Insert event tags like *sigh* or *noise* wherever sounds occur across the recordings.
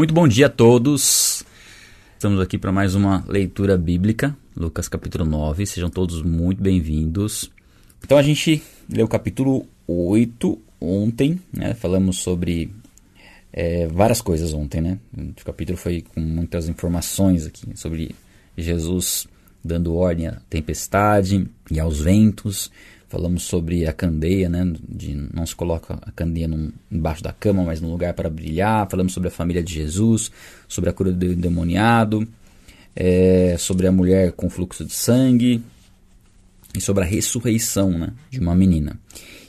Muito bom dia a todos. Estamos aqui para mais uma leitura bíblica, Lucas capítulo 9. Sejam todos muito bem-vindos. Então a gente leu o capítulo 8 ontem, né? Falamos sobre é, várias coisas ontem, né? O capítulo foi com muitas informações aqui sobre Jesus dando ordem à tempestade e aos ventos. Falamos sobre a candeia, né? De não se coloca a candeia num, embaixo da cama, mas num lugar para brilhar. Falamos sobre a família de Jesus, sobre a cura do endemoniado, é, sobre a mulher com fluxo de sangue e sobre a ressurreição, né? De uma menina.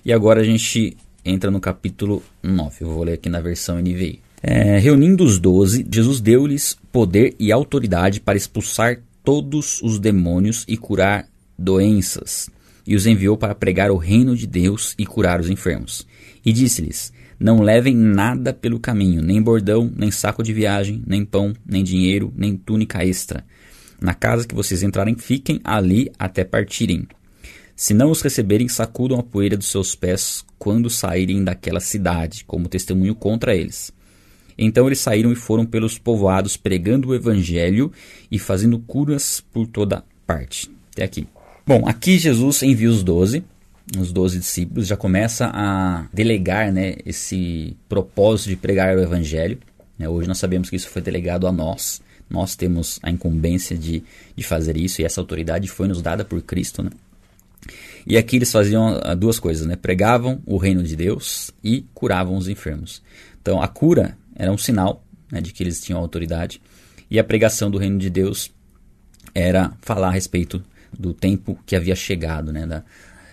E agora a gente entra no capítulo 9. Eu vou ler aqui na versão NVI. É, reunindo os doze, Jesus deu-lhes poder e autoridade para expulsar todos os demônios e curar doenças, e os enviou para pregar o reino de Deus e curar os enfermos. E disse-lhes: Não levem nada pelo caminho, nem bordão, nem saco de viagem, nem pão, nem dinheiro, nem túnica extra. Na casa que vocês entrarem, fiquem ali até partirem. Se não os receberem, sacudam a poeira dos seus pés quando saírem daquela cidade, como testemunho contra eles. Então eles saíram e foram pelos povoados pregando o evangelho e fazendo curas por toda parte. Até aqui. Bom, aqui Jesus envia os doze, os doze discípulos, já começa a delegar né, esse propósito de pregar o evangelho. Né, hoje nós sabemos que isso foi delegado a nós. Nós temos a incumbência de, de fazer isso e essa autoridade foi nos dada por Cristo. Né? E aqui eles faziam ah, duas coisas, né? Pregavam o reino de Deus e curavam os enfermos. Então a cura era um sinal né, de que eles tinham autoridade e a pregação do reino de Deus era falar a respeito do tempo que havia chegado, né? Da,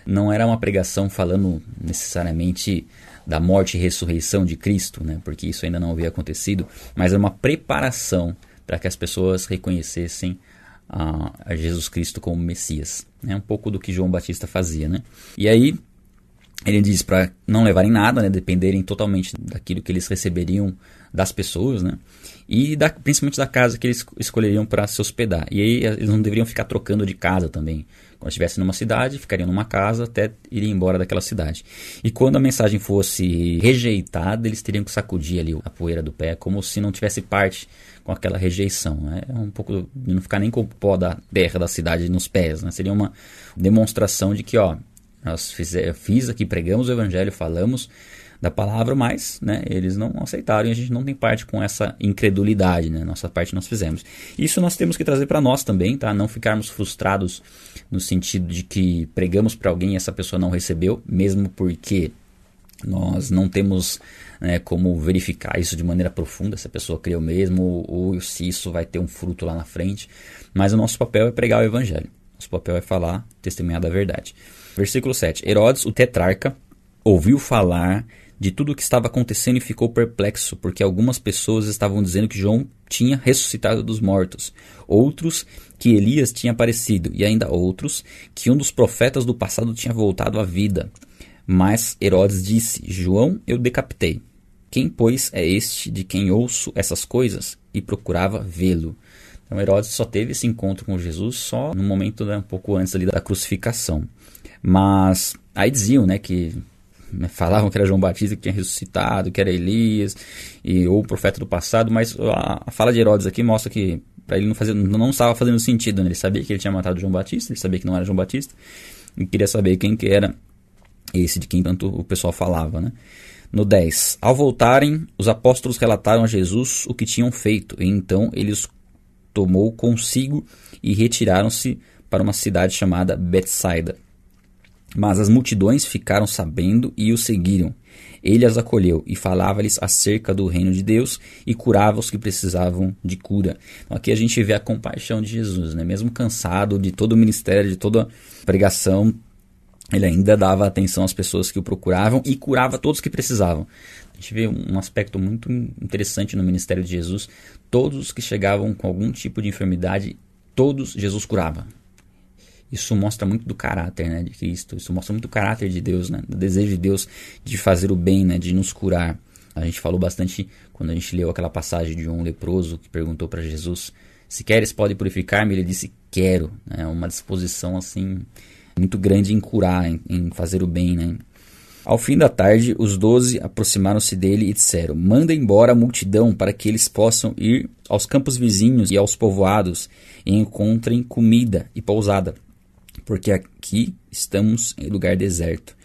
não era uma pregação falando necessariamente da morte e ressurreição de Cristo, né? Porque isso ainda não havia acontecido, mas era uma preparação para que as pessoas reconhecessem a, a Jesus Cristo como Messias. Né? um pouco do que João Batista fazia, né? E aí ele diz para não levarem nada, né? Dependerem totalmente daquilo que eles receberiam das pessoas, né? E da, principalmente da casa que eles escolheriam para se hospedar. E aí eles não deveriam ficar trocando de casa também. Quando estivessem numa cidade, ficariam numa casa até irem embora daquela cidade. E quando a mensagem fosse rejeitada, eles teriam que sacudir ali a poeira do pé, como se não tivesse parte com aquela rejeição. Né? É um pouco de não ficar nem com o pó da terra da cidade nos pés. Né? Seria uma demonstração de que, ó, nós fiz, fiz aqui, pregamos o evangelho, falamos da palavra, mas né, eles não aceitaram e a gente não tem parte com essa incredulidade, né? Nossa parte nós fizemos. Isso nós temos que trazer para nós também, tá? Não ficarmos frustrados no sentido de que pregamos para alguém e essa pessoa não recebeu, mesmo porque nós não temos né, como verificar isso de maneira profunda, se a pessoa creu mesmo ou, ou se isso vai ter um fruto lá na frente. Mas o nosso papel é pregar o evangelho. Nosso papel é falar, testemunhar da verdade. Versículo 7. Herodes, o tetrarca, ouviu falar de tudo o que estava acontecendo e ficou perplexo, porque algumas pessoas estavam dizendo que João tinha ressuscitado dos mortos, outros que Elias tinha aparecido, e ainda outros que um dos profetas do passado tinha voltado à vida. Mas Herodes disse: João eu decapitei. Quem, pois, é este de quem ouço essas coisas? E procurava vê-lo. Então Herodes só teve esse encontro com Jesus só no momento né, um pouco antes ali da crucificação. Mas aí diziam né, que falavam que era João Batista que tinha ressuscitado, que era Elias, e, ou o profeta do passado, mas a, a fala de Herodes aqui mostra que para ele não, não estava fazendo sentido. Né? Ele sabia que ele tinha matado João Batista, ele sabia que não era João Batista, e queria saber quem que era esse de quem tanto o pessoal falava. Né? No 10. Ao voltarem, os apóstolos relataram a Jesus o que tinham feito, e então ele os tomou consigo e retiraram-se para uma cidade chamada Betsaida. Mas as multidões ficaram sabendo e o seguiram. Ele as acolheu e falava-lhes acerca do reino de Deus e curava os que precisavam de cura. Então aqui a gente vê a compaixão de Jesus, né? mesmo cansado de todo o ministério, de toda a pregação, ele ainda dava atenção às pessoas que o procuravam e curava todos que precisavam. A gente vê um aspecto muito interessante no ministério de Jesus. Todos os que chegavam com algum tipo de enfermidade, todos Jesus curava. Isso mostra muito do caráter né, de Cristo, isso mostra muito do caráter de Deus, né, do desejo de Deus de fazer o bem, né, de nos curar. A gente falou bastante quando a gente leu aquela passagem de um leproso que perguntou para Jesus: Se queres, pode purificar-me? Ele disse: Quero. É uma disposição assim muito grande em curar, em, em fazer o bem. Né? Ao fim da tarde, os doze aproximaram-se dele e disseram: Manda embora a multidão para que eles possam ir aos campos vizinhos e aos povoados e encontrem comida e pousada, porque aqui estamos em lugar deserto.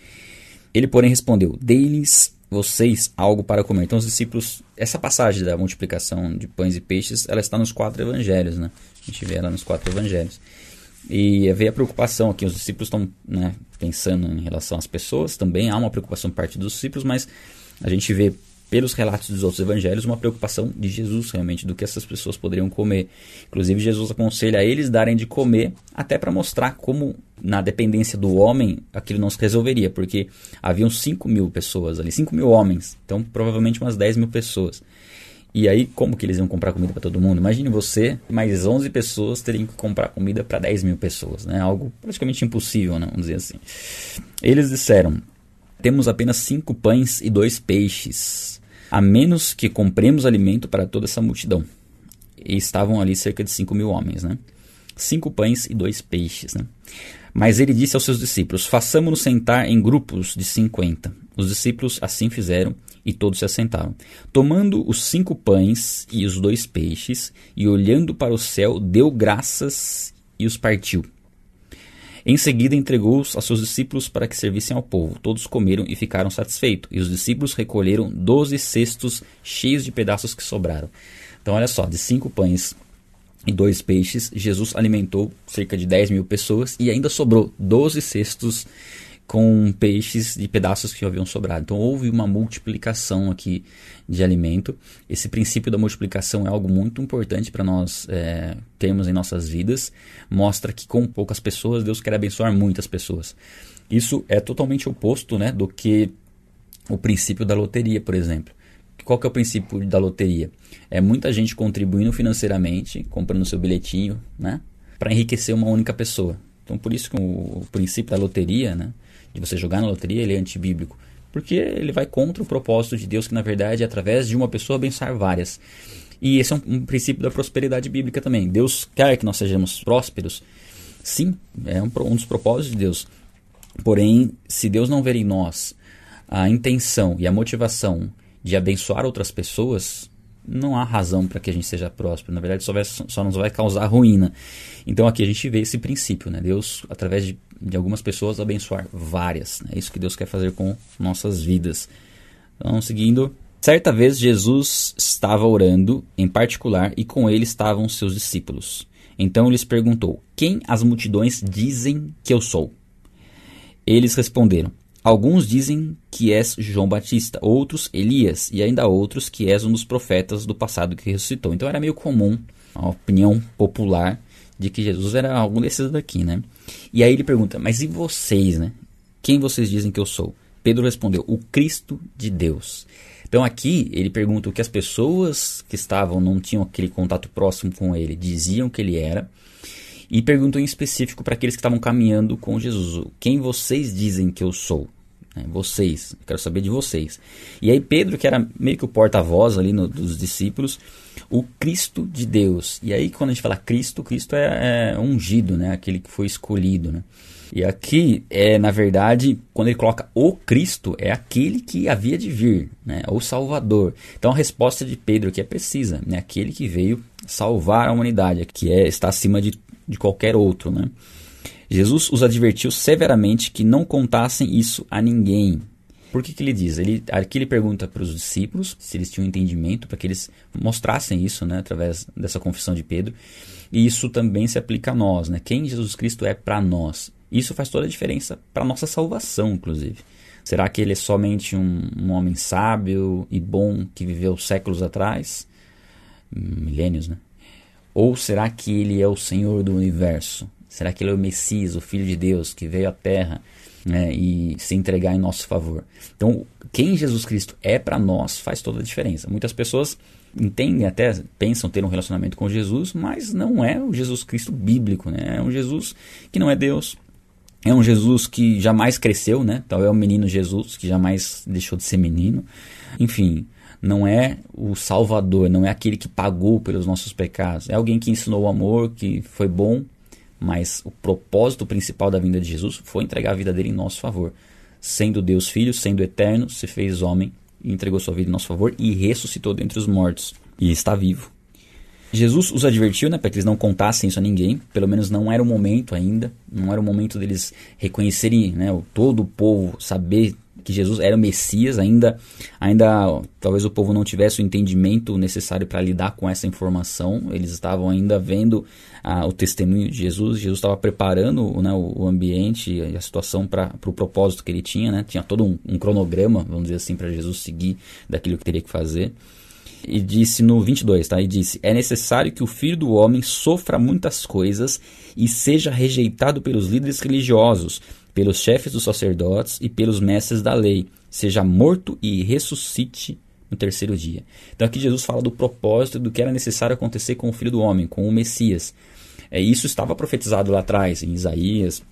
Ele, porém, respondeu: Dei-lhes vocês algo para comer. Então, os discípulos, essa passagem da multiplicação de pães e peixes, ela está nos quatro evangelhos, né? A gente vê ela nos quatro evangelhos. E veio a preocupação aqui, os discípulos estão né, pensando em relação às pessoas, também há uma preocupação por parte dos discípulos, mas a gente vê pelos relatos dos outros evangelhos uma preocupação de Jesus realmente do que essas pessoas poderiam comer. Inclusive Jesus aconselha a eles darem de comer até para mostrar como na dependência do homem aquilo não se resolveria, porque haviam 5 mil pessoas ali, 5 mil homens, então provavelmente umas 10 mil pessoas. E aí, como que eles iam comprar comida para todo mundo? Imagine você, mais 11 pessoas teriam que comprar comida para 10 mil pessoas, né? Algo praticamente impossível, né? vamos dizer assim. Eles disseram: Temos apenas cinco pães e dois peixes, a menos que compremos alimento para toda essa multidão. E estavam ali cerca de 5 mil homens, né? Cinco pães e dois peixes, né? Mas ele disse aos seus discípulos: Façamos-nos sentar em grupos de cinquenta. Os discípulos assim fizeram e todos se assentaram. Tomando os cinco pães e os dois peixes, e olhando para o céu, deu graças e os partiu. Em seguida, entregou-os a seus discípulos para que servissem ao povo. Todos comeram e ficaram satisfeitos, e os discípulos recolheram doze cestos cheios de pedaços que sobraram. Então, olha só, de cinco pães e dois peixes, Jesus alimentou cerca de 10 mil pessoas e ainda sobrou 12 cestos com peixes e pedaços que haviam sobrado. Então houve uma multiplicação aqui de alimento. Esse princípio da multiplicação é algo muito importante para nós é, termos em nossas vidas. Mostra que com poucas pessoas Deus quer abençoar muitas pessoas. Isso é totalmente oposto né, do que o princípio da loteria, por exemplo. Qual que é o princípio da loteria? É muita gente contribuindo financeiramente, comprando seu bilhetinho, né, para enriquecer uma única pessoa. Então, por isso que o, o princípio da loteria, né, de você jogar na loteria, ele é antibíblico. Porque ele vai contra o propósito de Deus, que na verdade é através de uma pessoa abençoar várias. E esse é um, um princípio da prosperidade bíblica também. Deus quer que nós sejamos prósperos. Sim, é um, um dos propósitos de Deus. Porém, se Deus não ver em nós a intenção e a motivação de abençoar outras pessoas, não há razão para que a gente seja próspero. Na verdade, só, vai, só nos vai causar ruína. Então aqui a gente vê esse princípio, né? Deus, através de, de algumas pessoas, abençoar várias. Né? É isso que Deus quer fazer com nossas vidas. Então, seguindo. Certa vez Jesus estava orando em particular e com ele estavam seus discípulos. Então lhes perguntou: Quem as multidões dizem que eu sou? Eles responderam: Alguns dizem que és João Batista, outros Elias, e ainda outros que és um dos profetas do passado que ressuscitou. Então era meio comum a opinião popular de que Jesus era algum desses daqui, né? E aí ele pergunta: Mas e vocês, né? Quem vocês dizem que eu sou? Pedro respondeu: O Cristo de Deus. Então aqui ele pergunta o que as pessoas que estavam, não tinham aquele contato próximo com ele, diziam que ele era. E perguntou em específico para aqueles que estavam caminhando com Jesus: Quem vocês dizem que eu sou? Né? Vocês, quero saber de vocês. E aí Pedro, que era meio que o porta-voz ali no, dos discípulos, o Cristo de Deus. E aí quando a gente fala Cristo, Cristo é, é ungido, né? Aquele que foi escolhido, né? E aqui, é na verdade, quando ele coloca o Cristo, é aquele que havia de vir, né? o Salvador. Então a resposta de Pedro aqui é precisa, né? aquele que veio salvar a humanidade, que é, está acima de, de qualquer outro. Né? Jesus os advertiu severamente que não contassem isso a ninguém. Por que, que ele diz? Ele, aqui ele pergunta para os discípulos se eles tinham entendimento, para que eles mostrassem isso né, através dessa confissão de Pedro. E isso também se aplica a nós. Né? Quem Jesus Cristo é para nós? Isso faz toda a diferença para a nossa salvação, inclusive. Será que ele é somente um, um homem sábio e bom que viveu séculos atrás? Milênios, né? Ou será que ele é o Senhor do universo? Será que ele é o Messias, o Filho de Deus, que veio à Terra né, e se entregar em nosso favor? Então, quem Jesus Cristo é para nós faz toda a diferença. Muitas pessoas entendem, até pensam ter um relacionamento com Jesus, mas não é o Jesus Cristo bíblico, né? É um Jesus que não é Deus. É um Jesus que jamais cresceu, né? Então é o menino Jesus que jamais deixou de ser menino. Enfim, não é o Salvador, não é aquele que pagou pelos nossos pecados. É alguém que ensinou o amor, que foi bom mas o propósito principal da vinda de Jesus foi entregar a vida dele em nosso favor. sendo Deus Filho, sendo eterno, se fez homem entregou sua vida em nosso favor e ressuscitou dentre os mortos e está vivo. Jesus os advertiu, né, para que eles não contassem isso a ninguém, pelo menos não era o momento ainda, não era o momento deles reconhecerem, né, todo o povo saber que Jesus era o Messias, ainda, ainda talvez o povo não tivesse o entendimento necessário para lidar com essa informação, eles estavam ainda vendo ah, o testemunho de Jesus, Jesus estava preparando né, o, ambiente e a situação para o pro propósito que ele tinha, né, tinha todo um, um cronograma, vamos dizer assim, para Jesus seguir daquilo que teria que fazer. E disse no 22, tá? E disse: É necessário que o filho do homem sofra muitas coisas e seja rejeitado pelos líderes religiosos, pelos chefes dos sacerdotes e pelos mestres da lei, seja morto e ressuscite no terceiro dia. Então aqui Jesus fala do propósito do que era necessário acontecer com o Filho do Homem, com o Messias. É, isso estava profetizado lá atrás, em Isaías,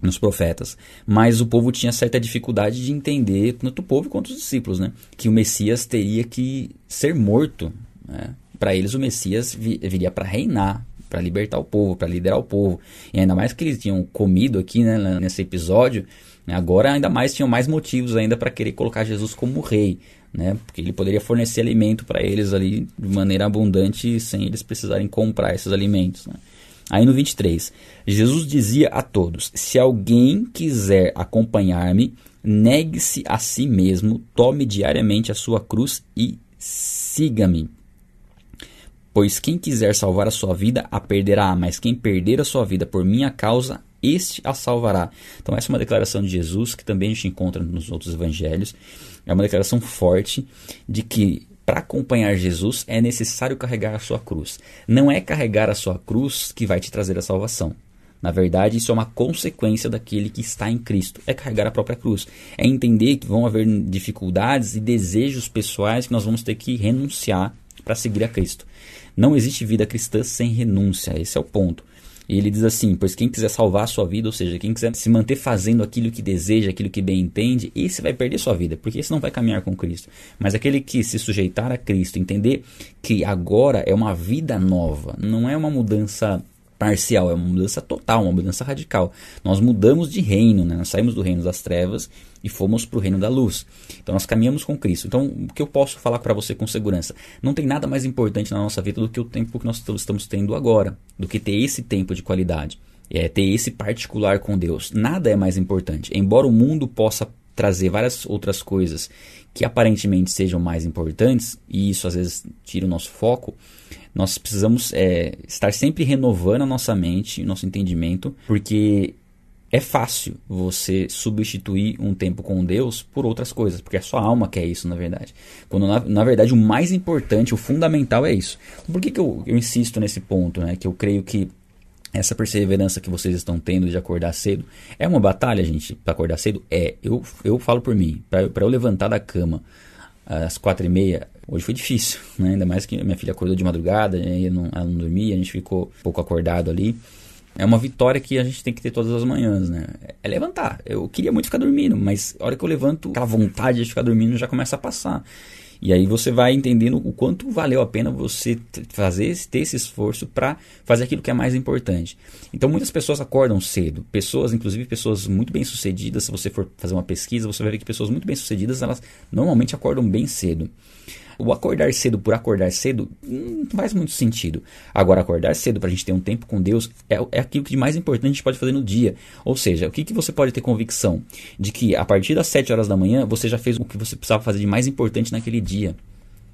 nos profetas, mas o povo tinha certa dificuldade de entender, tanto o povo quanto os discípulos, né, que o Messias teria que ser morto. Né? Para eles, o Messias viria para reinar, para libertar o povo, para liderar o povo. E ainda mais que eles tinham comido aqui né, nesse episódio, né, agora ainda mais tinham mais motivos ainda para querer colocar Jesus como rei. Né, porque ele poderia fornecer alimento para eles ali de maneira abundante sem eles precisarem comprar esses alimentos. Né. Aí no 23, Jesus dizia a todos: Se alguém quiser acompanhar-me, negue-se a si mesmo, tome diariamente a sua cruz e siga-me. Pois quem quiser salvar a sua vida a perderá, mas quem perder a sua vida por minha causa, este a salvará. Então, essa é uma declaração de Jesus que também a gente encontra nos outros evangelhos. É uma declaração forte de que para acompanhar Jesus é necessário carregar a sua cruz. Não é carregar a sua cruz que vai te trazer a salvação. Na verdade, isso é uma consequência daquele que está em Cristo. É carregar a própria cruz. É entender que vão haver dificuldades e desejos pessoais que nós vamos ter que renunciar para seguir a Cristo. Não existe vida cristã sem renúncia, esse é o ponto. E ele diz assim: Pois quem quiser salvar a sua vida, ou seja, quem quiser se manter fazendo aquilo que deseja, aquilo que bem entende, esse vai perder sua vida, porque esse não vai caminhar com Cristo. Mas aquele que se sujeitar a Cristo, entender que agora é uma vida nova, não é uma mudança parcial, é uma mudança total, uma mudança radical. Nós mudamos de reino, né? nós saímos do reino das trevas e fomos para o reino da luz. Então nós caminhamos com Cristo. Então o que eu posso falar para você com segurança? Não tem nada mais importante na nossa vida do que o tempo que nós estamos tendo agora, do que ter esse tempo de qualidade. É ter esse particular com Deus. Nada é mais importante. Embora o mundo possa trazer várias outras coisas que aparentemente sejam mais importantes, e isso às vezes tira o nosso foco, nós precisamos é, estar sempre renovando a nossa mente, nosso entendimento, porque é fácil você substituir um tempo com Deus por outras coisas, porque é a sua alma quer isso, na verdade. Quando na, na verdade o mais importante, o fundamental é isso. Por que, que eu, eu insisto nesse ponto, né? Que eu creio que essa perseverança que vocês estão tendo de acordar cedo é uma batalha, gente, para acordar cedo? É. Eu, eu falo por mim, para eu levantar da cama às quatro e meia, hoje foi difícil, *laughs* né? Ainda mais que minha filha acordou de madrugada, não, ela não dormia, a gente ficou pouco acordado ali. É uma vitória que a gente tem que ter todas as manhãs, né? É levantar. Eu queria muito ficar dormindo, mas a hora que eu levanto, aquela vontade de ficar dormindo já começa a passar. E aí você vai entendendo o quanto valeu a pena você fazer ter esse esforço para fazer aquilo que é mais importante. Então muitas pessoas acordam cedo, pessoas, inclusive pessoas muito bem sucedidas. Se você for fazer uma pesquisa, você vai ver que pessoas muito bem sucedidas elas normalmente acordam bem cedo. O acordar cedo por acordar cedo não faz muito sentido. Agora, acordar cedo para a gente ter um tempo com Deus é, é aquilo que de mais importante a gente pode fazer no dia. Ou seja, o que, que você pode ter convicção? De que a partir das 7 horas da manhã você já fez o que você precisava fazer de mais importante naquele dia.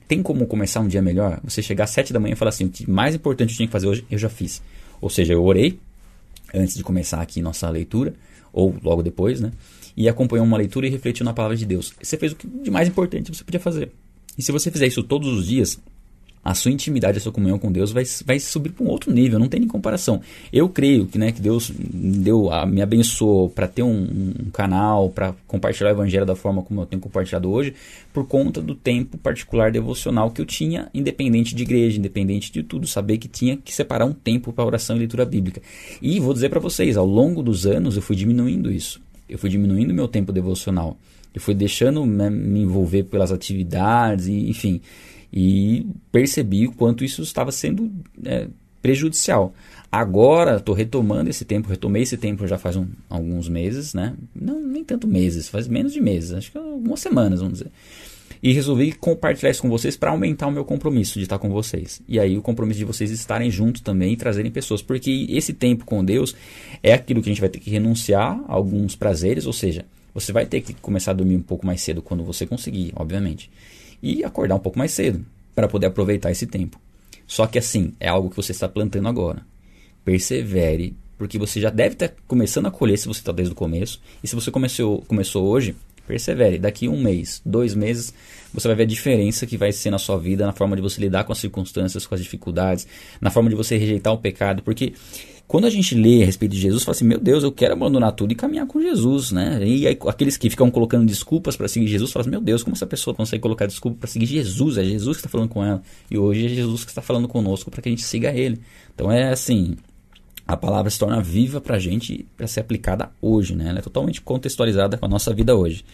Tem como começar um dia melhor? Você chegar às 7 da manhã e falar assim: o que mais importante eu tinha que fazer hoje, eu já fiz. Ou seja, eu orei antes de começar aqui nossa leitura, ou logo depois, né? E acompanhou uma leitura e refletiu na palavra de Deus. Você fez o que de mais importante você podia fazer. E se você fizer isso todos os dias, a sua intimidade, a sua comunhão com Deus vai, vai subir para um outro nível, não tem nem comparação. Eu creio que, né, que Deus deu, me abençoou para ter um, um canal, para compartilhar o evangelho da forma como eu tenho compartilhado hoje, por conta do tempo particular devocional que eu tinha, independente de igreja, independente de tudo, saber que tinha que separar um tempo para oração e leitura bíblica. E vou dizer para vocês, ao longo dos anos eu fui diminuindo isso. Eu fui diminuindo meu tempo devocional. Eu fui deixando né, me envolver pelas atividades, e, enfim, e percebi o quanto isso estava sendo é, prejudicial. Agora estou retomando esse tempo, retomei esse tempo já faz um, alguns meses, né? Não, nem tanto meses, faz menos de meses, acho que algumas semanas, vamos dizer. E resolvi compartilhar isso com vocês para aumentar o meu compromisso de estar com vocês. E aí o compromisso de vocês estarem juntos também e trazerem pessoas. Porque esse tempo com Deus é aquilo que a gente vai ter que renunciar a alguns prazeres, ou seja, você vai ter que começar a dormir um pouco mais cedo quando você conseguir, obviamente. E acordar um pouco mais cedo para poder aproveitar esse tempo. Só que assim, é algo que você está plantando agora. Persevere, porque você já deve estar começando a colher se você está desde o começo. E se você começou, começou hoje, Persevere. Daqui um mês, dois meses, você vai ver a diferença que vai ser na sua vida, na forma de você lidar com as circunstâncias, com as dificuldades, na forma de você rejeitar o pecado. Porque quando a gente lê a respeito de Jesus, fala assim: meu Deus, eu quero abandonar tudo e caminhar com Jesus, né? E aí, aqueles que ficam colocando desculpas para seguir Jesus, falam assim: meu Deus, como essa pessoa consegue colocar desculpa para seguir Jesus? É Jesus que está falando com ela. E hoje é Jesus que está falando conosco para que a gente siga Ele. Então é assim: a palavra se torna viva para a gente para ser aplicada hoje, né? Ela é totalmente contextualizada com a nossa vida hoje.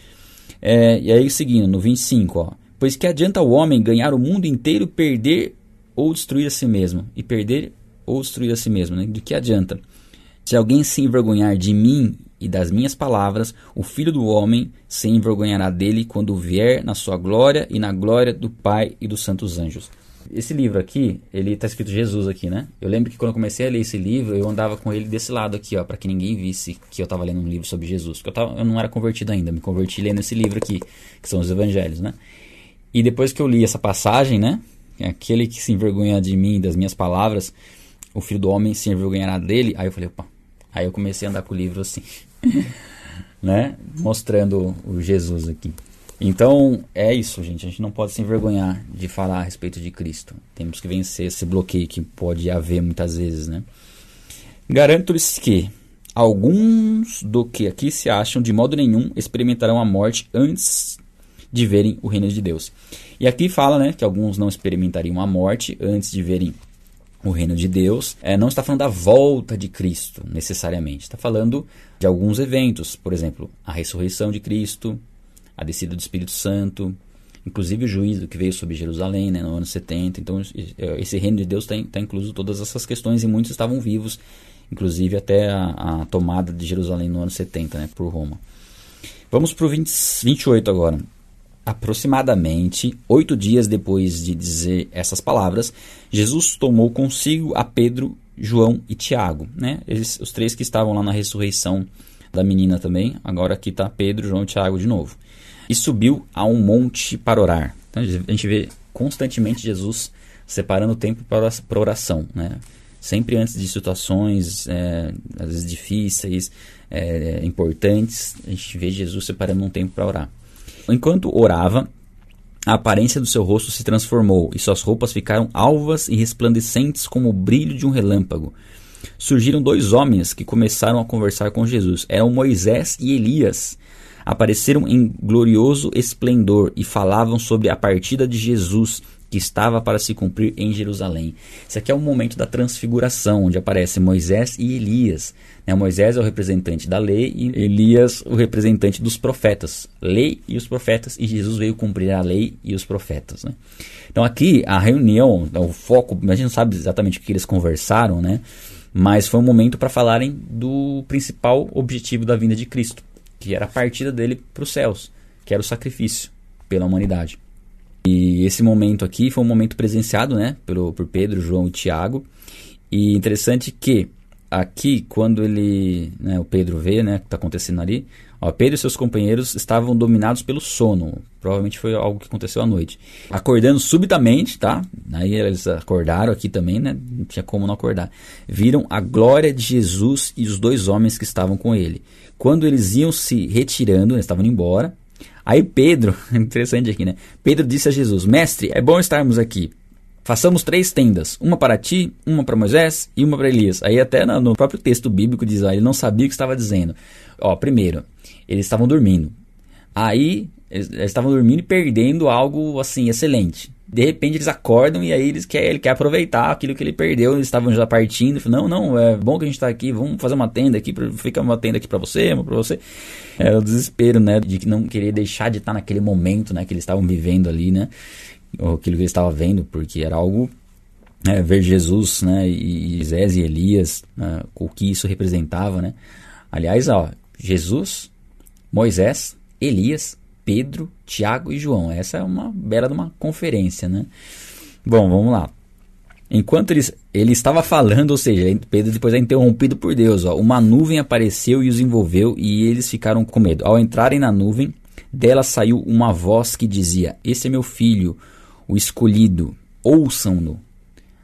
É, e aí, seguindo, no 25, ó. Pois que adianta o homem ganhar o mundo inteiro, perder ou destruir a si mesmo? E perder ou destruir a si mesmo, né? De que adianta? Se alguém se envergonhar de mim e das minhas palavras, o filho do homem se envergonhará dele quando vier na sua glória e na glória do Pai e dos santos anjos. Esse livro aqui, ele está escrito Jesus aqui, né? Eu lembro que quando eu comecei a ler esse livro, eu andava com ele desse lado aqui, ó, para que ninguém visse que eu estava lendo um livro sobre Jesus, porque eu, tava, eu não era convertido ainda, me converti lendo esse livro aqui, que são os evangelhos, né? E depois que eu li essa passagem, né? Aquele que se envergonha de mim, das minhas palavras, o filho do homem se envergonhará dele. Aí eu falei, opa. Aí eu comecei a andar com o livro assim, *laughs* né? Mostrando o Jesus aqui. Então, é isso, gente. A gente não pode se envergonhar de falar a respeito de Cristo. Temos que vencer esse bloqueio que pode haver muitas vezes, né? Garanto-lhes que alguns do que aqui se acham, de modo nenhum, experimentarão a morte antes de verem o reino de Deus. E aqui fala, né, que alguns não experimentariam a morte antes de verem o reino de Deus. É, não está falando da volta de Cristo, necessariamente. Está falando de alguns eventos, por exemplo, a ressurreição de Cristo, a descida do Espírito Santo, inclusive o juízo que veio sobre Jerusalém né, no ano 70. Então, esse reino de Deus está tá incluso todas essas questões e muitos estavam vivos, inclusive até a, a tomada de Jerusalém no ano 70 né, por Roma. Vamos para o 28 agora. Aproximadamente oito dias depois de dizer essas palavras, Jesus tomou consigo a Pedro, João e Tiago, né? Eles, os três que estavam lá na ressurreição da menina também. Agora aqui está Pedro, João e Tiago de novo e subiu a um monte para orar. Então, a gente vê constantemente Jesus separando o tempo para, oração, né? Sempre antes de situações, é, às vezes difíceis, é, importantes, a gente vê Jesus separando um tempo para orar. Enquanto orava, a aparência do seu rosto se transformou e suas roupas ficaram alvas e resplandecentes como o brilho de um relâmpago. Surgiram dois homens que começaram a conversar com Jesus. Eram Moisés e Elias apareceram em glorioso esplendor e falavam sobre a partida de Jesus que estava para se cumprir em Jerusalém. Esse aqui é o momento da transfiguração, onde aparecem Moisés e Elias. Né? Moisés é o representante da lei e Elias o representante dos profetas. Lei e os profetas, e Jesus veio cumprir a lei e os profetas. Né? Então aqui a reunião, o foco, a gente não sabe exatamente o que eles conversaram, né? mas foi um momento para falarem do principal objetivo da vinda de Cristo que era a partida dele para os céus, que era o sacrifício pela humanidade. E esse momento aqui foi um momento presenciado né, pelo, por Pedro, João e Tiago. E interessante que aqui, quando ele, né, o Pedro vê né, o que está acontecendo ali, ó, Pedro e seus companheiros estavam dominados pelo sono. Provavelmente foi algo que aconteceu à noite. Acordando subitamente, tá? Aí eles acordaram aqui também, né? Não tinha como não acordar. Viram a glória de Jesus e os dois homens que estavam com ele. Quando eles iam se retirando, eles estavam indo embora. Aí Pedro, *laughs* interessante aqui, né? Pedro disse a Jesus: Mestre, é bom estarmos aqui. Façamos três tendas, uma para ti, uma para Moisés e uma para Elias. Aí até no próprio texto bíblico diz, ó, ele não sabia o que estava dizendo. Ó, primeiro, eles estavam dormindo. Aí eles, estavam dormindo e perdendo algo assim excelente de repente eles acordam e aí eles quer, ele quer aproveitar aquilo que ele perdeu, eles estavam já partindo, não, não, é bom que a gente está aqui, vamos fazer uma tenda aqui, fica uma tenda aqui para você, para você. É o desespero, né, de não querer deixar de estar naquele momento, né, que eles estavam vivendo ali, né, ou aquilo que eles estavam vendo, porque era algo é, ver Jesus, né, e Moisés e Elias, né, o que isso representava, né? Aliás, ó, Jesus, Moisés, Elias, Pedro, Tiago e João. Essa é uma bela de uma conferência, né? Bom, vamos lá. Enquanto ele, ele estava falando, ou seja, Pedro depois é interrompido por Deus. Ó, uma nuvem apareceu e os envolveu e eles ficaram com medo. Ao entrarem na nuvem, dela saiu uma voz que dizia: Esse é meu filho, o escolhido, ouçam-no.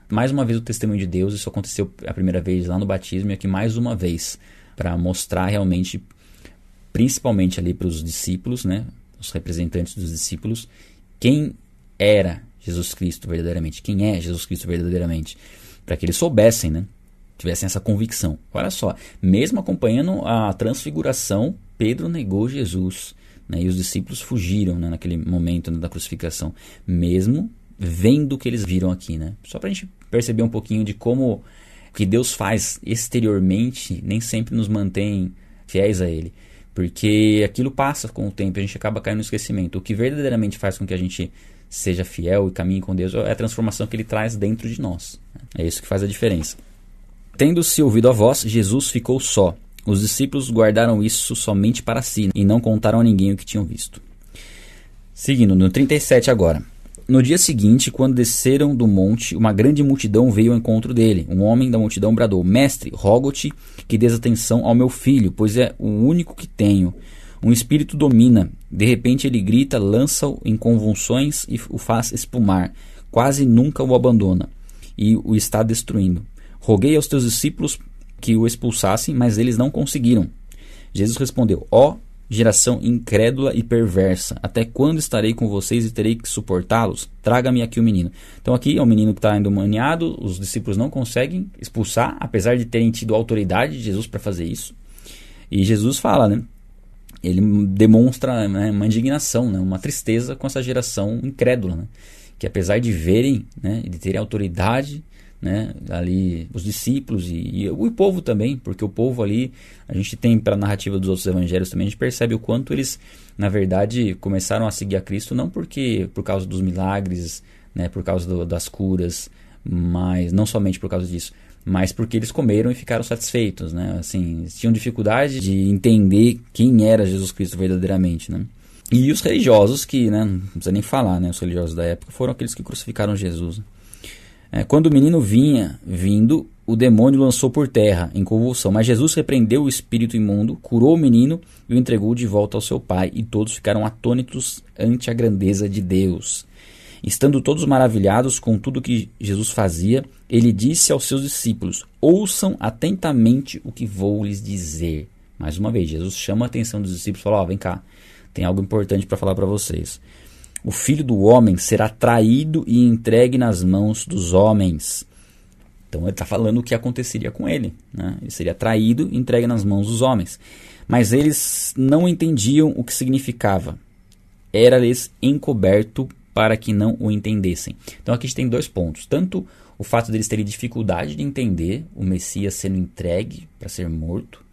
Mais uma vez o testemunho de Deus, isso aconteceu a primeira vez lá no batismo e aqui mais uma vez para mostrar realmente, principalmente ali para os discípulos, né, os representantes dos discípulos, quem era Jesus Cristo verdadeiramente, quem é Jesus Cristo verdadeiramente, para que eles soubessem, né, tivessem essa convicção. Olha só, mesmo acompanhando a transfiguração, Pedro negou Jesus. Né, e os discípulos fugiram né, naquele momento né, da crucificação, mesmo vendo o que eles viram aqui. Né? Só para a gente perceber um pouquinho de como o que Deus faz exteriormente nem sempre nos mantém fiéis a Ele. Porque aquilo passa com o tempo, a gente acaba caindo no esquecimento. O que verdadeiramente faz com que a gente seja fiel e caminhe com Deus é a transformação que Ele traz dentro de nós. É isso que faz a diferença. Tendo-se ouvido a voz, Jesus ficou só. Os discípulos guardaram isso somente para si e não contaram a ninguém o que tinham visto. Seguindo, no 37 agora. No dia seguinte, quando desceram do monte, uma grande multidão veio ao encontro dele. Um homem da multidão bradou: Mestre, rogo-te que des atenção ao meu filho, pois é o único que tenho. Um espírito domina. De repente ele grita, lança-o em convulsões e o faz espumar. Quase nunca o abandona e o está destruindo. Roguei aos teus discípulos que o expulsassem, mas eles não conseguiram. Jesus respondeu: Ó oh, geração incrédula e perversa, até quando estarei com vocês e terei que suportá-los? Traga-me aqui o menino. Então, aqui é o menino que está endemoniado, os discípulos não conseguem expulsar, apesar de terem tido autoridade de Jesus para fazer isso. E Jesus fala, né? Ele demonstra né, uma indignação, né, uma tristeza com essa geração incrédula, né, que apesar de verem, né, de terem autoridade né, ali os discípulos e, e, o povo também, porque o povo ali, a gente tem para a narrativa dos outros evangelhos também, a gente percebe o quanto eles, na verdade, começaram a seguir a Cristo não porque por causa dos milagres, né, por causa do, das curas, mas não somente por causa disso, mas porque eles comeram e ficaram satisfeitos, né? Assim, tinham dificuldade de entender quem era Jesus Cristo verdadeiramente, né? E os religiosos que, né, não precisa nem falar, né, os religiosos da época foram aqueles que crucificaram Jesus. É, quando o menino vinha, vindo, o demônio lançou por terra, em convulsão. Mas Jesus repreendeu o espírito imundo, curou o menino e o entregou de volta ao seu pai, e todos ficaram atônitos ante a grandeza de Deus. Estando todos maravilhados com tudo que Jesus fazia, ele disse aos seus discípulos: Ouçam atentamente o que vou lhes dizer. Mais uma vez, Jesus chama a atenção dos discípulos e fala: oh, Vem cá, tem algo importante para falar para vocês o filho do homem será traído e entregue nas mãos dos homens. Então ele está falando o que aconteceria com ele. Né? Ele seria traído e entregue nas mãos dos homens. Mas eles não entendiam o que significava. Era-lhes encoberto para que não o entendessem. Então aqui a gente tem dois pontos. Tanto o fato deles terem dificuldade de entender o Messias sendo entregue para ser morto,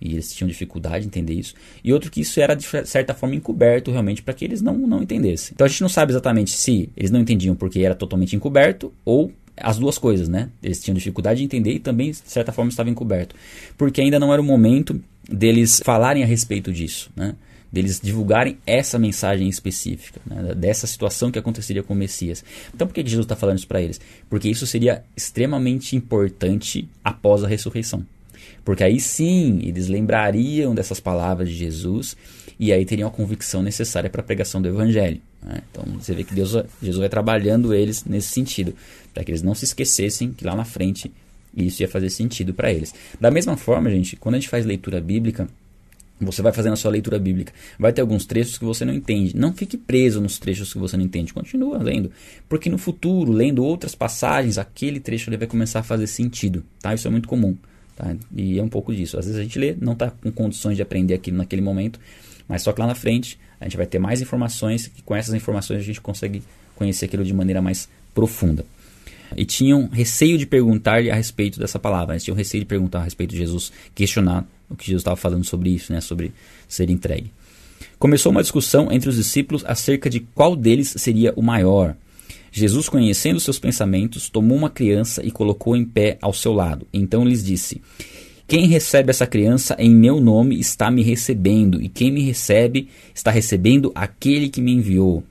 e eles tinham dificuldade de entender isso, e outro que isso era de certa forma encoberto realmente para que eles não, não entendessem. Então a gente não sabe exatamente se eles não entendiam porque era totalmente encoberto ou as duas coisas, né? Eles tinham dificuldade de entender e também, de certa forma, estava encoberto. Porque ainda não era o momento deles falarem a respeito disso, né? Deles divulgarem essa mensagem específica, né? dessa situação que aconteceria com o Messias. Então, por que Jesus está falando isso para eles? Porque isso seria extremamente importante após a ressurreição. Porque aí sim eles lembrariam dessas palavras de Jesus e aí teriam a convicção necessária para a pregação do Evangelho. Né? Então você vê que Deus, Jesus vai trabalhando eles nesse sentido, para que eles não se esquecessem que lá na frente isso ia fazer sentido para eles. Da mesma forma, gente, quando a gente faz leitura bíblica, você vai fazendo a sua leitura bíblica. Vai ter alguns trechos que você não entende. Não fique preso nos trechos que você não entende. Continua lendo. Porque no futuro, lendo outras passagens, aquele trecho ele vai começar a fazer sentido. Tá? Isso é muito comum. Tá? E é um pouco disso. Às vezes a gente lê, não está com condições de aprender aquilo naquele momento, mas só que lá na frente a gente vai ter mais informações e com essas informações a gente consegue conhecer aquilo de maneira mais profunda. E tinham receio de perguntar-lhe a respeito dessa palavra, eles tinham receio de perguntar a respeito de Jesus, questionar o que Jesus estava falando sobre isso, né, sobre ser entregue. Começou uma discussão entre os discípulos acerca de qual deles seria o maior. Jesus, conhecendo seus pensamentos, tomou uma criança e colocou em pé ao seu lado. Então lhes disse: Quem recebe essa criança em meu nome está me recebendo, e quem me recebe está recebendo aquele que me enviou.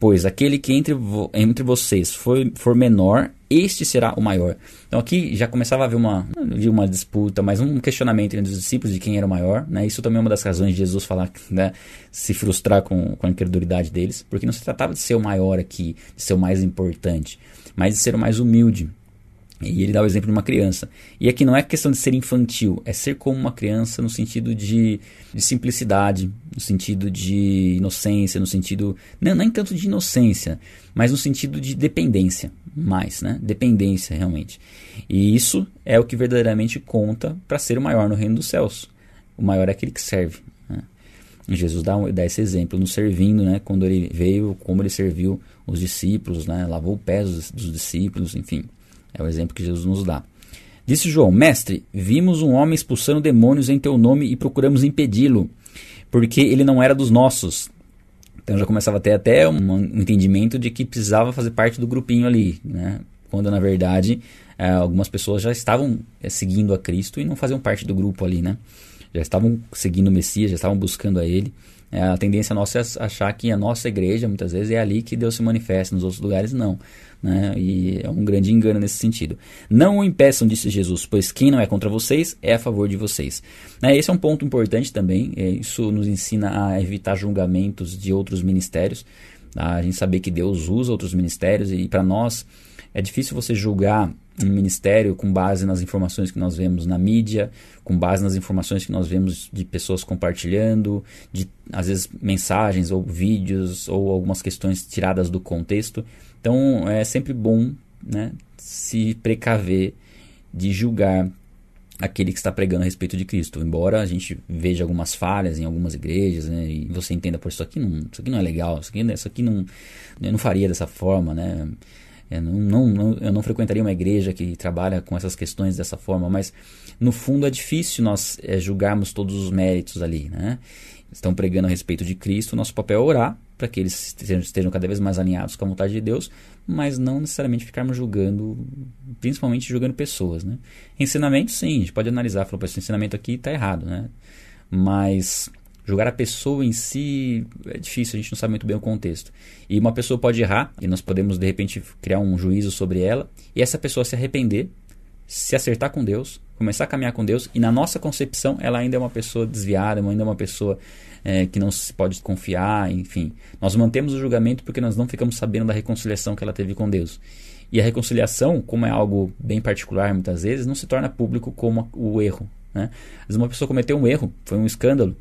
Pois aquele que entre, vo entre vocês for, for menor, este será o maior. Então aqui já começava a haver uma, uma disputa, mas um questionamento entre os discípulos de quem era o maior. Né? Isso também é uma das razões de Jesus falar, né, se frustrar com, com a incredulidade deles, porque não se tratava de ser o maior aqui, de ser o mais importante, mas de ser o mais humilde. E ele dá o exemplo de uma criança. E aqui não é questão de ser infantil, é ser como uma criança no sentido de, de simplicidade, no sentido de inocência, no sentido. Não, nem tanto de inocência, mas no sentido de dependência. Mais, né? Dependência, realmente. E isso é o que verdadeiramente conta para ser o maior no reino dos céus. O maior é aquele que serve. Né? Jesus dá, dá esse exemplo no servindo, né? Quando ele veio, como ele serviu os discípulos, né? Lavou o pé dos, dos discípulos, enfim. É o exemplo que Jesus nos dá. Disse João: Mestre, vimos um homem expulsando demônios em teu nome e procuramos impedi-lo, porque ele não era dos nossos. Então já começava a ter até um, entendimento de que precisava fazer parte do grupinho ali, né? quando na verdade é, algumas pessoas já estavam é, seguindo a Cristo e não faziam parte do grupo ali, né? Já estavam seguindo o Messias, já estavam buscando a Ele. É, a tendência nossa é achar que a nossa igreja, muitas vezes, é ali que Deus se manifesta, nos outros lugares não. Né? E é um grande engano nesse sentido. Não o impeçam, disse Jesus, pois quem não é contra vocês é a favor de vocês. Né? Esse é um ponto importante também. É, isso nos ensina a evitar julgamentos de outros ministérios. Tá? A gente saber que Deus usa outros ministérios e para nós é difícil você julgar um ministério com base nas informações que nós vemos na mídia, com base nas informações que nós vemos de pessoas compartilhando, de às vezes mensagens ou vídeos ou algumas questões tiradas do contexto. Então é sempre bom né, se precaver de julgar aquele que está pregando a respeito de Cristo. Embora a gente veja algumas falhas em algumas igrejas, né, e você entenda, por isso aqui não, isso aqui não é legal, isso aqui, isso aqui não, eu não faria dessa forma, né? Eu não, não, eu não frequentaria uma igreja que trabalha com essas questões dessa forma, mas no fundo é difícil nós é, julgarmos todos os méritos ali, né? Estão pregando a respeito de Cristo, nosso papel é orar para que eles estejam, cada vez mais alinhados com a vontade de Deus, mas não necessariamente ficarmos julgando, principalmente julgando pessoas, né? Ensinamento, sim, a gente pode analisar, falar, esse ensinamento aqui está errado, né? Mas Julgar a pessoa em si é difícil, a gente não sabe muito bem o contexto. E uma pessoa pode errar e nós podemos de repente criar um juízo sobre ela e essa pessoa se arrepender, se acertar com Deus, começar a caminhar com Deus e na nossa concepção ela ainda é uma pessoa desviada, ainda é uma pessoa é, que não se pode confiar, enfim. Nós mantemos o julgamento porque nós não ficamos sabendo da reconciliação que ela teve com Deus. E a reconciliação, como é algo bem particular muitas vezes, não se torna público como o erro. Né? Vezes uma pessoa cometeu um erro, foi um escândalo,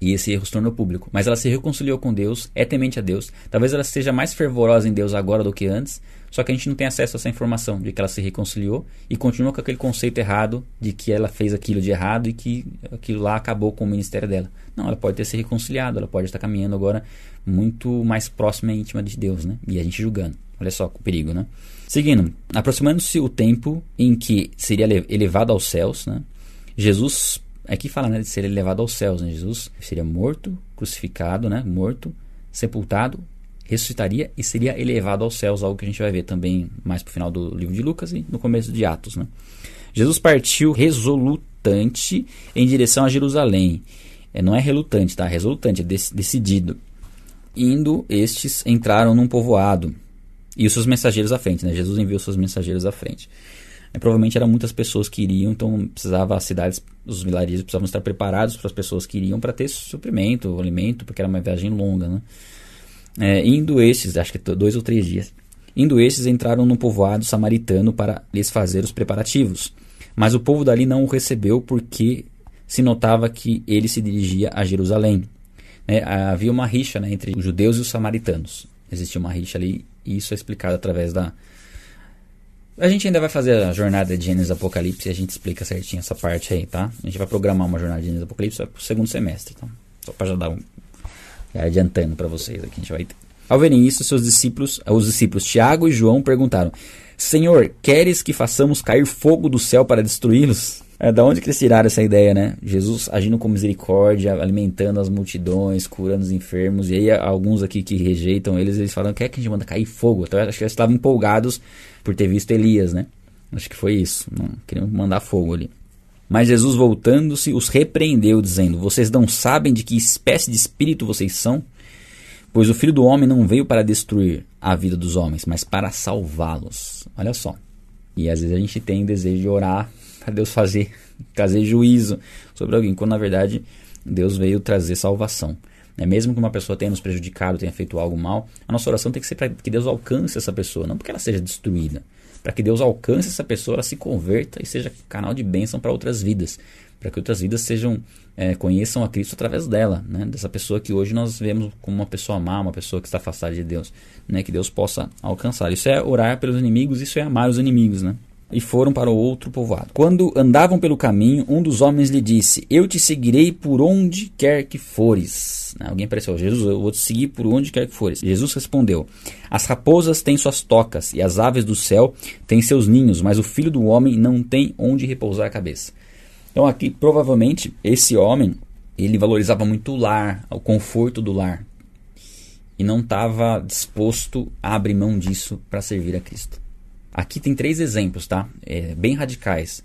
e esse erro se tornou público. Mas ela se reconciliou com Deus, é temente a Deus. Talvez ela seja mais fervorosa em Deus agora do que antes, só que a gente não tem acesso a essa informação de que ela se reconciliou e continua com aquele conceito errado de que ela fez aquilo de errado e que aquilo lá acabou com o ministério dela. Não, ela pode ter se reconciliado, ela pode estar caminhando agora muito mais próxima e íntima de Deus, né? E a gente julgando. Olha só o perigo, né? Seguindo, aproximando-se o tempo em que seria elevado aos céus, né? Jesus Aqui fala né, de ser levado aos céus. Né? Jesus seria morto, crucificado, né? morto, sepultado, ressuscitaria e seria elevado aos céus, algo que a gente vai ver também mais para o final do livro de Lucas e no começo de Atos. Né? Jesus partiu resolutante em direção a Jerusalém. É, não é relutante, tá? Resolutante, é decidido. Indo, estes entraram num povoado e os seus mensageiros à frente. Né? Jesus enviou seus mensageiros à frente. É, provavelmente eram muitas pessoas que iriam, então precisava as cidades, os vilarejos precisavam estar preparados para as pessoas que iriam para ter suprimento, alimento, porque era uma viagem longa, né? É, indo estes, acho que dois ou três dias, indo estes entraram no povoado samaritano para lhes fazer os preparativos. Mas o povo dali não o recebeu porque se notava que ele se dirigia a Jerusalém. É, havia uma rixa né, entre os judeus e os samaritanos. Existia uma rixa ali e isso é explicado através da, a gente ainda vai fazer a jornada de Gênesis Apocalipse e a gente explica certinho essa parte aí, tá? A gente vai programar uma jornada de Gênesis Apocalipse para o segundo semestre, tá? Só para já dar um. Já adiantando para vocês aqui, a gente vai. Ao verem isso, seus discípulos, os discípulos Tiago e João perguntaram: Senhor, queres que façamos cair fogo do céu para destruí-los? É, da onde que eles tiraram essa ideia, né? Jesus agindo com misericórdia, alimentando as multidões, curando os enfermos. E aí alguns aqui que rejeitam eles, eles falam, quer que a gente manda cair fogo? Então acho que eles estavam empolgados por ter visto Elias, né? Acho que foi isso. Não, queriam mandar fogo ali. Mas Jesus, voltando-se, os repreendeu, dizendo: Vocês não sabem de que espécie de espírito vocês são? Pois o filho do homem não veio para destruir a vida dos homens, mas para salvá-los. Olha só. E às vezes a gente tem desejo de orar para Deus fazer, *laughs* trazer juízo sobre alguém, quando na verdade Deus veio trazer salvação. Né? Mesmo que uma pessoa tenha nos prejudicado, tenha feito algo mal, a nossa oração tem que ser para que Deus alcance essa pessoa, não porque ela seja destruída. Para que Deus alcance essa pessoa, ela se converta e seja canal de bênção para outras vidas. Para que outras vidas sejam é, conheçam a Cristo através dela, né? dessa pessoa que hoje nós vemos como uma pessoa má, uma pessoa que está afastada de Deus, né? que Deus possa alcançar. Isso é orar pelos inimigos, isso é amar os inimigos, né? E foram para outro povoado. Quando andavam pelo caminho, um dos homens lhe disse: Eu te seguirei por onde quer que fores. Né? Alguém apareceu: Jesus, eu vou te seguir por onde quer que fores. Jesus respondeu: As raposas têm suas tocas e as aves do céu têm seus ninhos, mas o filho do homem não tem onde repousar a cabeça. Então aqui provavelmente esse homem ele valorizava muito o lar, o conforto do lar e não estava disposto a abrir mão disso para servir a Cristo. Aqui tem três exemplos, tá? É, bem radicais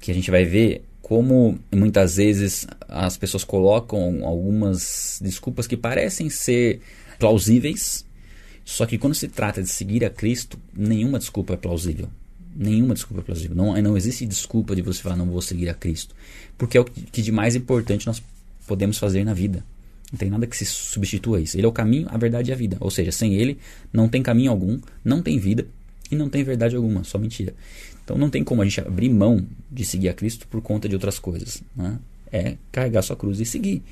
que a gente vai ver como muitas vezes as pessoas colocam algumas desculpas que parecem ser plausíveis, só que quando se trata de seguir a Cristo, nenhuma desculpa é plausível. Nenhuma desculpa é plausível. Não, não existe desculpa de você falar não vou seguir a Cristo. Porque é o que de mais importante nós podemos fazer na vida. Não tem nada que se substitua a isso. Ele é o caminho, a verdade e a vida. Ou seja, sem ele não tem caminho algum, não tem vida e não tem verdade alguma, só mentira. Então não tem como a gente abrir mão de seguir a Cristo por conta de outras coisas. Né? É carregar sua cruz e seguir.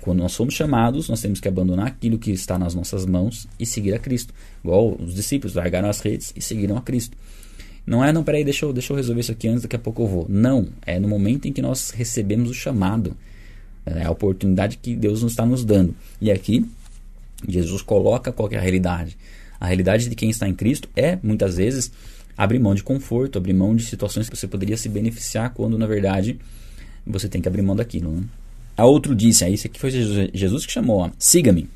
Quando nós somos chamados, nós temos que abandonar aquilo que está nas nossas mãos e seguir a Cristo. Igual os discípulos largaram as redes e seguiram a Cristo. Não é, não, peraí, deixa eu, deixa eu resolver isso aqui antes, daqui a pouco eu vou. Não, é no momento em que nós recebemos o chamado. É a oportunidade que Deus nos está nos dando. E aqui, Jesus coloca qual é realidade. A realidade de quem está em Cristo é, muitas vezes, abrir mão de conforto, abrir mão de situações que você poderia se beneficiar, quando na verdade você tem que abrir mão daquilo. Né? A outro disse, aí isso aqui foi Jesus que chamou, siga-me.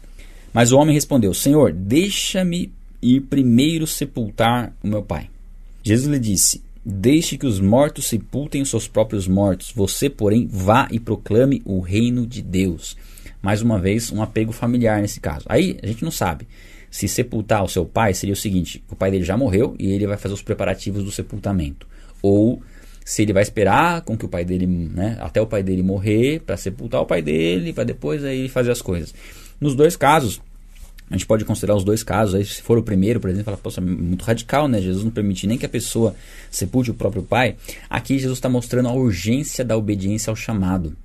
Mas o homem respondeu, Senhor, deixa-me ir primeiro sepultar o meu pai. Jesus lhe disse: Deixe que os mortos sepultem os seus próprios mortos. Você, porém, vá e proclame o reino de Deus. Mais uma vez, um apego familiar nesse caso. Aí a gente não sabe se sepultar o seu pai seria o seguinte: o pai dele já morreu e ele vai fazer os preparativos do sepultamento. Ou se ele vai esperar com que o pai dele, né, até o pai dele morrer para sepultar o pai dele, para depois aí fazer as coisas. Nos dois casos, a gente pode considerar os dois casos. Aí, se for o primeiro, por exemplo, fala, poxa, muito radical, né? Jesus não permite nem que a pessoa sepulte o próprio pai. Aqui Jesus está mostrando a urgência da obediência ao chamado,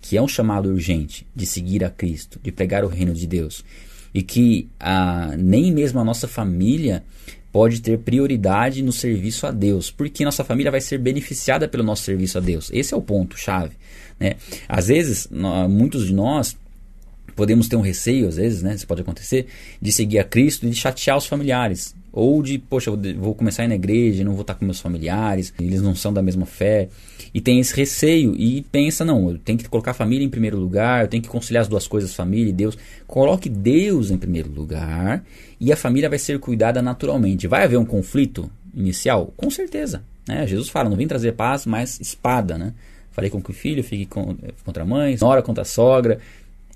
que é um chamado urgente de seguir a Cristo, de pregar o reino de Deus. E que a, nem mesmo a nossa família pode ter prioridade no serviço a Deus, porque nossa família vai ser beneficiada pelo nosso serviço a Deus. Esse é o ponto chave. Né? Às vezes, muitos de nós podemos ter um receio, às vezes, né? Isso pode acontecer, de seguir a Cristo e de chatear os familiares. Ou de, poxa, vou começar a ir na igreja, não vou estar com meus familiares, eles não são da mesma fé. E tem esse receio e pensa, não, eu tenho que colocar a família em primeiro lugar, eu tenho que conciliar as duas coisas, família e Deus. Coloque Deus em primeiro lugar e a família vai ser cuidada naturalmente. Vai haver um conflito inicial? Com certeza. Né? Jesus fala, não vim trazer paz, mas espada, né? Falei com que o filho fique contra a mãe, nora contra a sogra.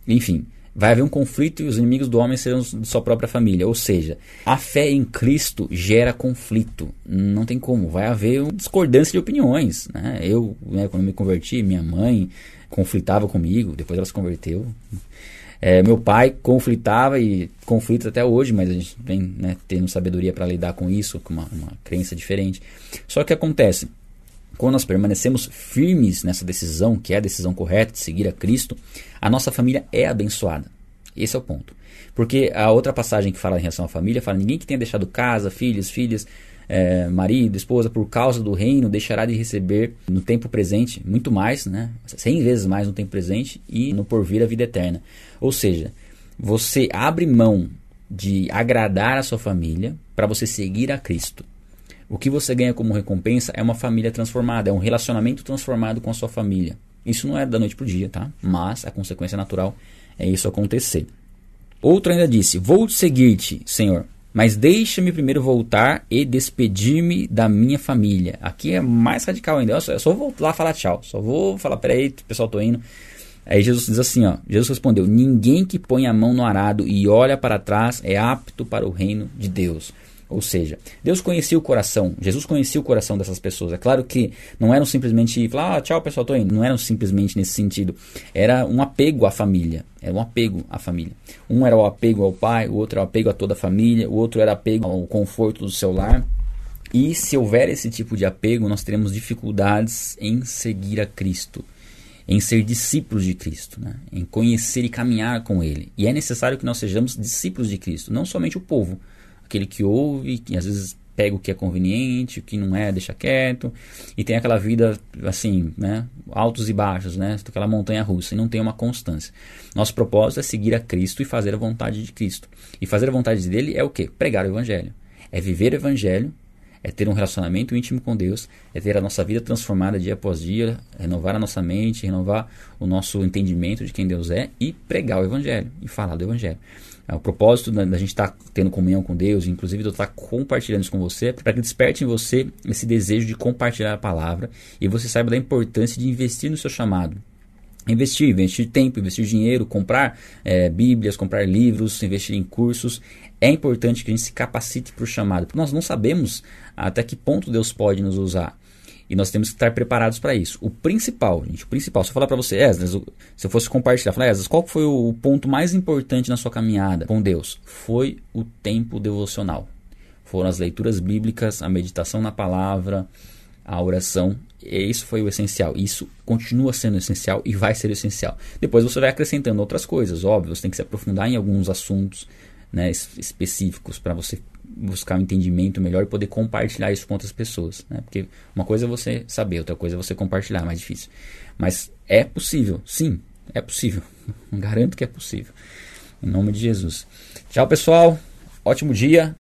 Enfim, vai haver um conflito e os inimigos do homem serão de sua própria família. Ou seja, a fé em Cristo gera conflito. Não tem como. Vai haver uma discordância de opiniões. Né? Eu, né, quando me converti, minha mãe conflitava comigo, depois ela se converteu. É, meu pai conflitava e conflita até hoje, mas a gente vem né, tendo sabedoria para lidar com isso, com uma, uma crença diferente. Só que acontece, quando nós permanecemos firmes nessa decisão, que é a decisão correta de seguir a Cristo, a nossa família é abençoada. Esse é o ponto. Porque a outra passagem que fala em relação à família fala: ninguém que tenha deixado casa, filhos, filhas, é, marido, esposa, por causa do reino, deixará de receber no tempo presente muito mais, né? Cem vezes mais no tempo presente e no porvir a vida eterna. Ou seja, você abre mão de agradar a sua família para você seguir a Cristo. O que você ganha como recompensa é uma família transformada, é um relacionamento transformado com a sua família. Isso não é da noite para o dia, tá? Mas a consequência natural é isso acontecer. Outro ainda disse: Vou seguir-te, Senhor, mas deixa-me primeiro voltar e despedir-me da minha família. Aqui é mais radical ainda. Eu só, eu só vou lá falar tchau. Só vou falar, peraí, pessoal, tô indo. Aí Jesus diz assim, ó. Jesus respondeu: Ninguém que põe a mão no arado e olha para trás é apto para o reino de Deus. Ou seja, Deus conhecia o coração, Jesus conhecia o coração dessas pessoas. É claro que não eram simplesmente falar, ah, tchau pessoal, tô indo. Não eram simplesmente nesse sentido. Era um apego à família. Era um apego à família. Um era o apego ao pai, o outro era o apego a toda a família, o outro era apego ao conforto do seu lar. E se houver esse tipo de apego, nós teremos dificuldades em seguir a Cristo, em ser discípulos de Cristo, né? em conhecer e caminhar com Ele. E é necessário que nós sejamos discípulos de Cristo, não somente o povo, aquele que ouve, que às vezes pega o que é conveniente, o que não é, deixa quieto, e tem aquela vida assim, né, altos e baixos, né, aquela montanha russa, e não tem uma constância. Nosso propósito é seguir a Cristo e fazer a vontade de Cristo. E fazer a vontade dele é o quê? Pregar o evangelho. É viver o evangelho, é ter um relacionamento íntimo com Deus, é ter a nossa vida transformada dia após dia, renovar a nossa mente, renovar o nosso entendimento de quem Deus é e pregar o evangelho e falar do evangelho. É, o propósito da, gente estar tá tendo comunhão com Deus, inclusive de eu estar tá compartilhando isso com você, para que desperte em você esse desejo de compartilhar a palavra e você saiba da importância de investir no seu chamado. Investir, investir tempo, investir dinheiro, comprar é, Bíblias, comprar livros, investir em cursos. É importante que a gente se capacite para o chamado, porque nós não sabemos até que ponto Deus pode nos usar. E nós temos que estar preparados para isso. O principal, gente, o principal, se eu falar para você, Esdras, se eu fosse compartilhar, falar, Esdras, qual foi o ponto mais importante na sua caminhada com Deus? Foi o tempo devocional. Foram as leituras bíblicas, a meditação na palavra, a oração. Isso foi o essencial. Isso continua sendo essencial e vai ser essencial. Depois você vai acrescentando outras coisas, óbvio, você tem que se aprofundar em alguns assuntos né, específicos para você buscar um entendimento melhor e poder compartilhar isso com outras pessoas. Né? Porque uma coisa é você saber, outra coisa é você compartilhar, mais difícil. Mas é possível, sim, é possível. *laughs* Garanto que é possível. Em nome de Jesus. Tchau, pessoal. Ótimo dia